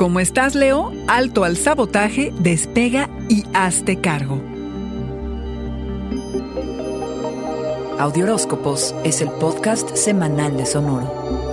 ¿Cómo estás, Leo? Alto al sabotaje, despega y hazte cargo. Audioróscopos es el podcast semanal de Sonoro.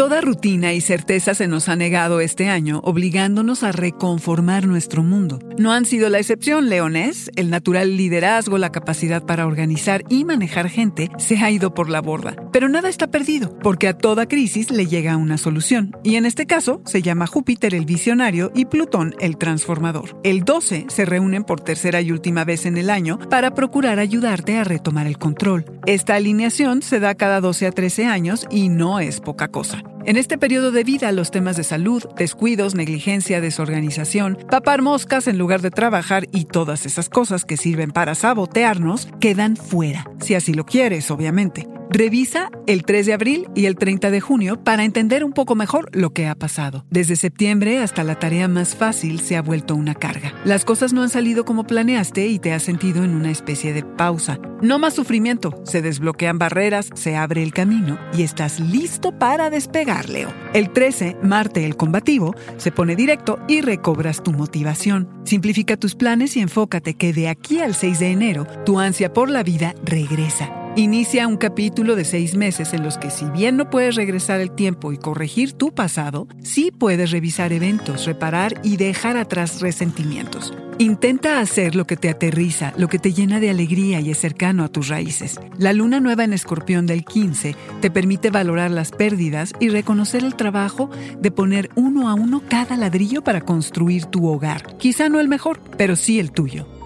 Toda rutina y certeza se nos ha negado este año, obligándonos a reconformar nuestro mundo. No han sido la excepción, leones. El natural liderazgo, la capacidad para organizar y manejar gente se ha ido por la borda. Pero nada está perdido, porque a toda crisis le llega una solución. Y en este caso se llama Júpiter el visionario y Plutón el transformador. El 12 se reúnen por tercera y última vez en el año para procurar ayudarte a retomar el control. Esta alineación se da cada 12 a 13 años y no es poca cosa. En este periodo de vida, los temas de salud, descuidos, negligencia, desorganización, papar moscas en lugar de trabajar y todas esas cosas que sirven para sabotearnos quedan fuera, si así lo quieres, obviamente. Revisa el 3 de abril y el 30 de junio para entender un poco mejor lo que ha pasado. Desde septiembre hasta la tarea más fácil se ha vuelto una carga. Las cosas no han salido como planeaste y te has sentido en una especie de pausa. No más sufrimiento, se desbloquean barreras, se abre el camino y estás listo para despegar, Leo. El 13, Marte el combativo, se pone directo y recobras tu motivación. Simplifica tus planes y enfócate que de aquí al 6 de enero tu ansia por la vida regresa. Inicia un capítulo de seis meses en los que si bien no puedes regresar el tiempo y corregir tu pasado, sí puedes revisar eventos, reparar y dejar atrás resentimientos. Intenta hacer lo que te aterriza, lo que te llena de alegría y es cercano a tus raíces. La luna nueva en escorpión del 15 te permite valorar las pérdidas y reconocer el trabajo de poner uno a uno cada ladrillo para construir tu hogar. Quizá no el mejor, pero sí el tuyo.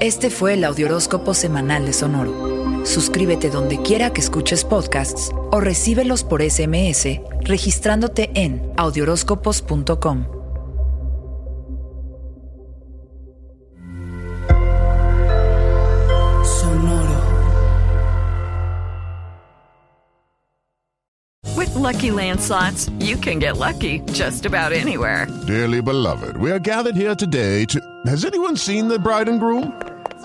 Este fue el Audioróscopo Semanal de Sonoro. Suscríbete donde quiera que escuches podcasts o recíbelos por SMS registrándote en audioróscopos.com. Sonoro. With Lucky Land slots, you can get lucky just about anywhere. Dearly beloved, we are gathered here today to. Has anyone seen the bride and groom?